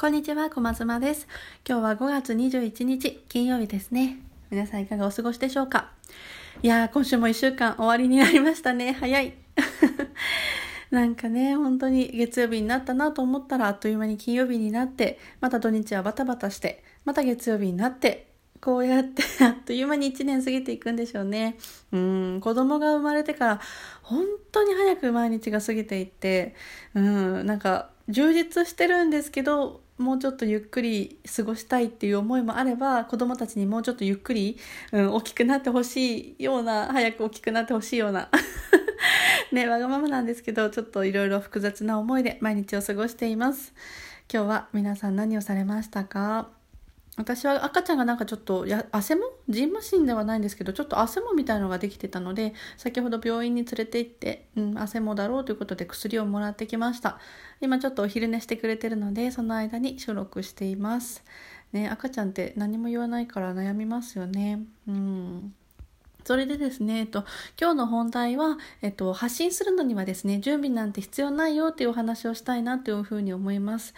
こんにちは、小松間です。今日は5月21日、金曜日ですね。皆さんいかがお過ごしでしょうか？いやー、今週も1週間終わりになりましたね。早い。なんかね、本当に月曜日になったなと思ったら、あっという間に金曜日になって、また土日はバタバタして、また月曜日になって、こうやって あっという間に1年過ぎていくんでしょうね。うん、子供が生まれてから本当に早く毎日が過ぎていって、うん、なんか充実してるんですけど、もうちょっとゆっくり過ごしたいっていう思いもあれば子供たちにもうちょっとゆっくり、うん、大きくなってほしいような早く大きくなってほしいような。ねわがままなんですけどちょっといろいろ複雑な思いで毎日を過ごしています。今日は皆さん何をされましたか？私は赤ちゃんがなんかちょっとや汗もじんましんではないんですけどちょっと汗もみたいのができてたので先ほど病院に連れて行って、うん、汗もだろうということで薬をもらってきました。今ちょっとお昼寝してくれてるのでその間に収録しています。ね赤ちゃんって何も言わないから悩みますよね。うん。それでですね、えっと、今日の本題は、えっと、発信するのにはですね、準備なんて必要ないよっていうお話をしたいなというふうに思います。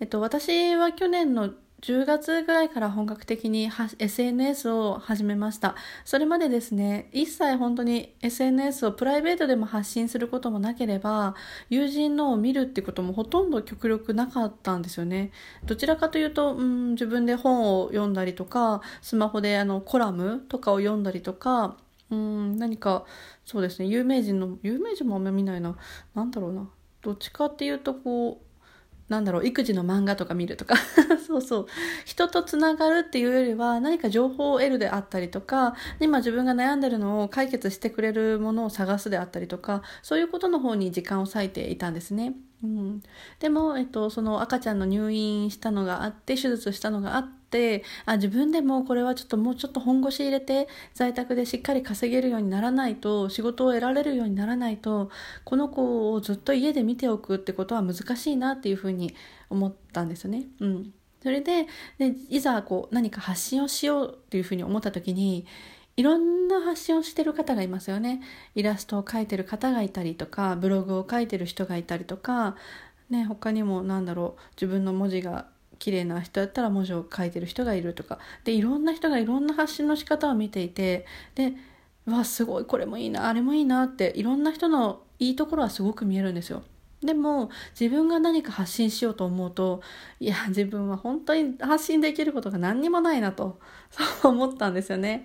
えっと、私は去年の10月ぐらいから本格的に SNS を始めました。それまでですね、一切本当に SNS をプライベートでも発信することもなければ、友人のを見るってこともほとんど極力なかったんですよね。どちらかというと、うん、自分で本を読んだりとか、スマホであのコラムとかを読んだりとか、うん、何か、そうですね、有名人の、有名人もあんま見ないな。なんだろうな。どっちかっていうと、こう、なんだろう、育児の漫画とか見るとか そうそう。人とつながるっていうよりは、何か情報を得るであったりとか、今自分が悩んでるのを解決してくれるものを探すであったりとか、そういうことの方に時間を割いていたんですね。うん、でも、えっと、その赤ちゃんの入院したのがあって手術したのがあってあ自分でもこれはちょっともうちょっと本腰入れて在宅でしっかり稼げるようにならないと仕事を得られるようにならないとこの子をずっと家で見ておくってことは難しいなっていうふうに思ったんですよね。うんそれででいざこう何か発信をしようっていうふうに思った時にいろんな発信をしてる方がいますよね。イラストを描いてる方がいたりとか、ブログを書いてる人がいたりとか、ね、他にもなんだろう、自分の文字が綺麗な人だったら文字を書いてる人がいるとか、で、いろんな人がいろんな発信の仕方を見ていて、で、わ、すごい、これもいいな、あれもいいなって、いろんな人のいいところはすごく見えるんですよ。でも自分が何か発信しようと思うといや自分は本当に発信できることが何にもないなとそう思ったんですよね。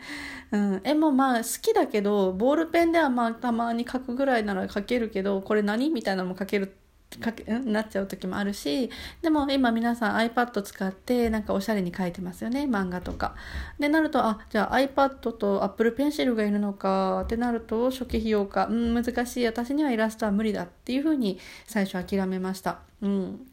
うん、絵もまあ好きだけどボールペンではまあたまに書くぐらいなら書けるけどこれ何？みたいなのも書けるかけなっちゃう時もあるしでも今皆さん iPad 使ってなんかおしゃれに書いてますよね漫画とか。でなるとあじゃあ iPad と Apple Pencil がいるのかってなると初期費用かうん難しい私にはイラストは無理だっていうふうに最初諦めました。うん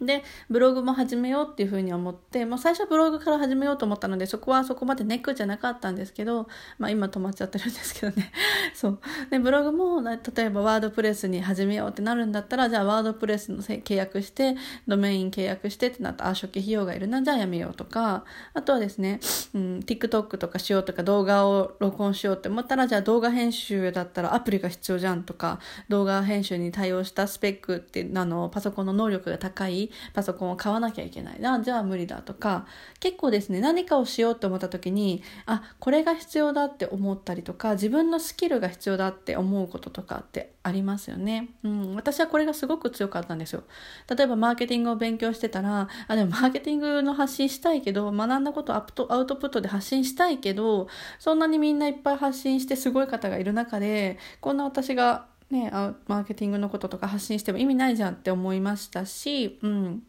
で、ブログも始めようっていうふうに思って、まあ、最初はブログから始めようと思ったので、そこはそこまでネックじゃなかったんですけど、まあ今止まっちゃってるんですけどね。そう。で、ブログも、例えばワードプレスに始めようってなるんだったら、じゃあワードプレスの契約して、ドメイン契約してってなったら、あ、初期費用がいるな、じゃあやめようとか、あとはですね、うん、TikTok とかしようとか動画を録音しようって思ったら、じゃあ動画編集だったらアプリが必要じゃんとか、動画編集に対応したスペックってあの、パソコンの能力が高いパソコンを買わなきゃいけない。なじゃあ無理だとか結構ですね何かをしようと思った時にあこれが必要だって思ったりとか自分のスキルが必要だって思うこととかってありますよね、うん、私はこれがすごく強かったんですよ。例えばマーケティングを勉強してたらあでもマーケティングの発信したいけど学んだことアップアウトプットで発信したいけどそんなにみんないっぱい発信してすごい方がいる中でこんな私がね、マーケティングのこととか発信しても意味ないじゃんって思いましたし、うん。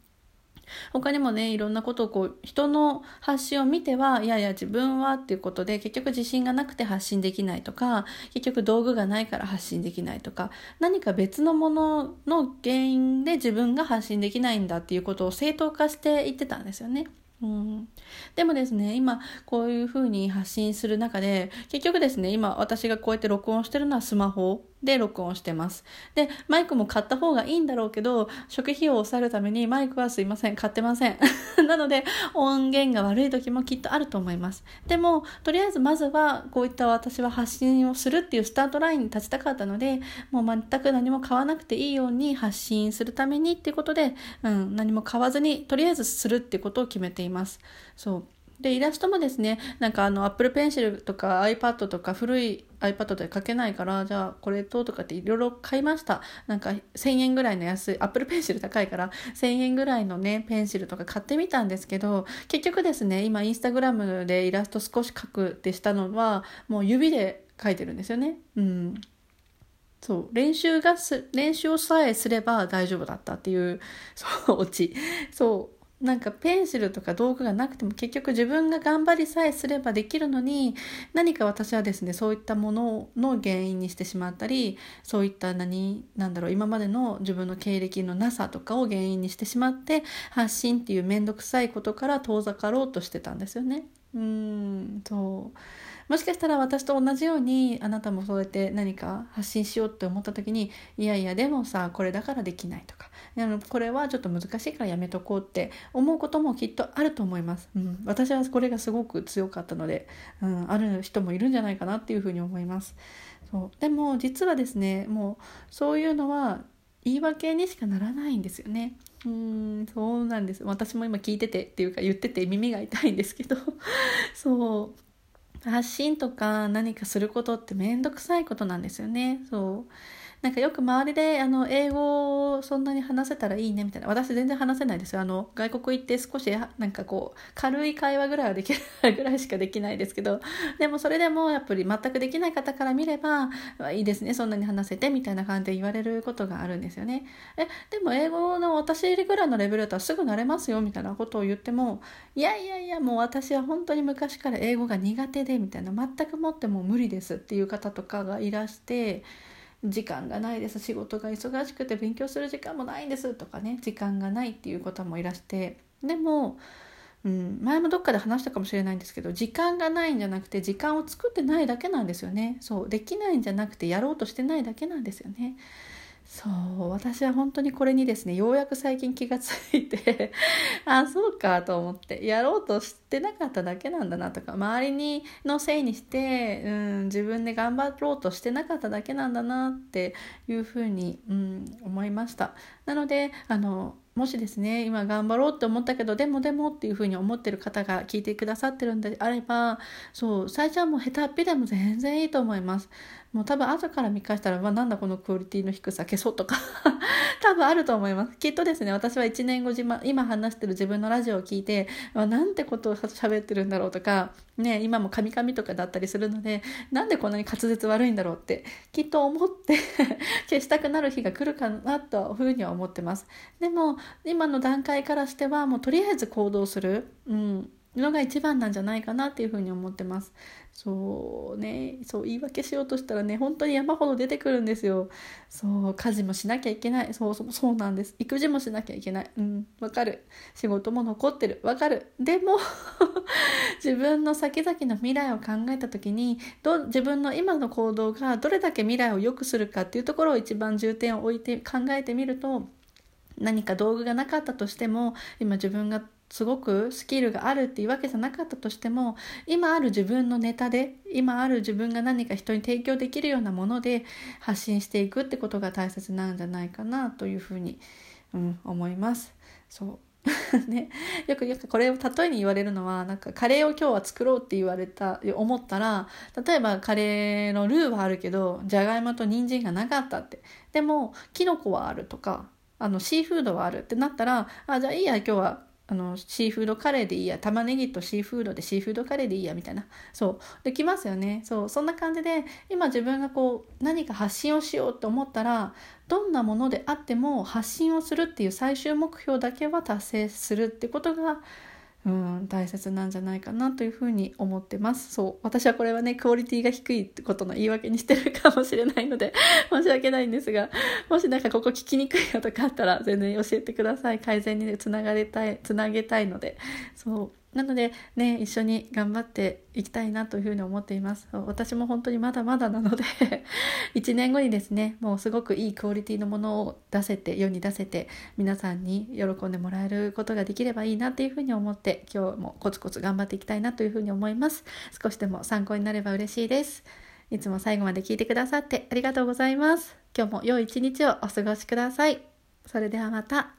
他にもね、いろんなことをこう、人の発信を見ては、いやいや自分はっていうことで、結局自信がなくて発信できないとか、結局道具がないから発信できないとか、何か別のものの原因で自分が発信できないんだっていうことを正当化して言ってたんですよね。うん、でもですね今こういうふうに発信する中で結局ですね今私がこうやって録音してるのはスマホで録音してます。で、マイクも買った方がいいんだろうけど、初期費を抑えるためにマイクはすいません、買ってません。なので、音源が悪い時もきっとあると思います。でも、とりあえずまずはこういった私は発信をするっていうスタートラインに立ちたかったので、もう全く何も買わなくていいように発信するためにっていうことで、うん、何も買わずに、とりあえずするっていうことを決めています。そう。で、イラストもですね、なんかあの、Apple Pencil とか iPad とか古い iPad で書けないから、じゃあこれととかっていろいろ買いました。なんか1000円ぐらいの安い、Apple Pencil 高いから1000円ぐらいのね、ペンシルとか買ってみたんですけど、結局ですね、今インスタグラムでイラスト少し描くってしたのは、もう指で描いてるんですよね。うん。そう練習がす練習をさえすれば大丈夫だったっていうそうオチそうなんかペンシルとか道具がなくても結局自分が頑張りさえすればできるのに何か私はですねそういったものの原因にしてしまったりそういった何なんだろう今までの自分の経歴のなさとかを原因にしてしまって発信っていう面倒くさいことから遠ざかろうとしてたんですよね。うんそうもしかしたら私と同じようにあなたもそうやって何か発信しようって思った時にいやいやでもさこれだからできないとかこれはちょっと難しいからやめとこうって思うこともきっとあると思います、うん、私はこれがすごく強かったので、うん、ある人もいるんじゃないかなっていうふうに思います。そう。でも実はですねもうそういうのは言い訳にしかならないんですよね。うん。そうなんです。私も今聞いててっていうか言ってて耳が痛いんですけど。そう。発信とか何かすることって面倒くさいことなんですよね。そう。なんかよく周りであの英語をそんなに話せたらいいねみたいな私全然話せないですよ。あの外国行って少しなんかこう軽い会話ぐらいはできないぐらいしかできないですけどでもそれでもやっぱり全くできない方から見ればいいですねそんなに話せてみたいな感じで言われることがあるんですよね。えでも英語の私ぐらいのレベルだったらすぐ慣れますよみたいなことを言ってもいやいやいやもう私は本当に昔から英語が苦手でみたいな全くもってもう無理ですっていう方とかがいらして時間がないです。仕事が忙しくて勉強する時間もないんですとかね。時間がないっていう方もいらして。でも、うん、前もどっかで話したかもしれないんですけど時間がないんじゃなくて時間を作ってないだけなんですよね。そうできないんじゃなくてやろうとしてないだけなんですよね。そう私は本当にこれにですねようやく最近気が付いて あそうかと思ってやろうとしてなかっただけなんだなとか周りにのせいにして、うん、自分で頑張ろうとしてなかっただけなんだなっていうふうに、うん、思いました。なのであのもしですね今頑張ろうって思ったけどでもでもっていうふうに思ってる方が聞いてくださってるんであればそう最初はもう下手っぴでも全然いいと思います。もう多分後から見返したら、まあ、なんだこのクオリティの低さ消そうとか 多分あると思います。きっとですね私は1年後今話してる自分のラジオを聞いて、まあ、なんてことを喋ってるんだろうとかね今もカミカミとかだったりするのでなんでこんなに滑舌悪いんだろうってきっと思って消したくなる日が来るかなというふうには思ってます。でも今の段階からしてはもうとりあえず行動する、うん、のが一番なんじゃないかなっていうふうに思ってます。そうね、そう言い訳しようとしたらね、本当に山ほど出てくるんですよ。そう、家事もしなきゃいけない。そうそう、そうなんです。育児もしなきゃいけない。うん、わかる。仕事も残ってる。わかる。でも 自分の先々の未来を考えた時に、ど自分の今の行動がどれだけ未来を良くするかっていうところを一番重点を置いて考えてみると、何か道具がなかったとしても今自分がすごくスキルがあるっていうわけじゃなかったとしても今ある自分のネタで今ある自分が何か人に提供できるようなもので発信していくってことが大切なんじゃないかなというふうに、うん、思います。そう。ね、よくよくこれを例えに言われるのはなんかカレーを今日は作ろうって言われた思ったら例えばカレーのルーはあるけどじゃがいもと人参がなかったって。でもキノコはあるとかあのシーフードはあるってなったらあじゃあいいや今日はあのシーフードカレーでいいや。玉ねぎとシーフードでシーフードカレーでいいやみたいな。そう。できますよね。そう。そんな感じで今自分がこう何か発信をしようと思ったらどんなものであっても発信をするっていう最終目標だけは達成するってことがうん大切なんじゃないかなというふうに思ってます。そう私はこれはねクオリティが低いってことの言い訳にしてるかもしれないので 申し訳ないんですがもしなんかここ聞きにくいよとかあったら全然教えてください。改善につながりたいつなげたいので。そう。なのでね一緒に頑張っていきたいなというふうに思っています。私も本当にまだまだなので 1年後にですねもうすごくいいクオリティのものを出せて世に出せて皆さんに喜んでもらえることができればいいなっていうふうに思って今日もコツコツ頑張っていきたいなというふうに思います。少しでも参考になれば嬉しいです。いつも最後まで聞いてくださってありがとうございます。今日も良い一日をお過ごしください。それではまた。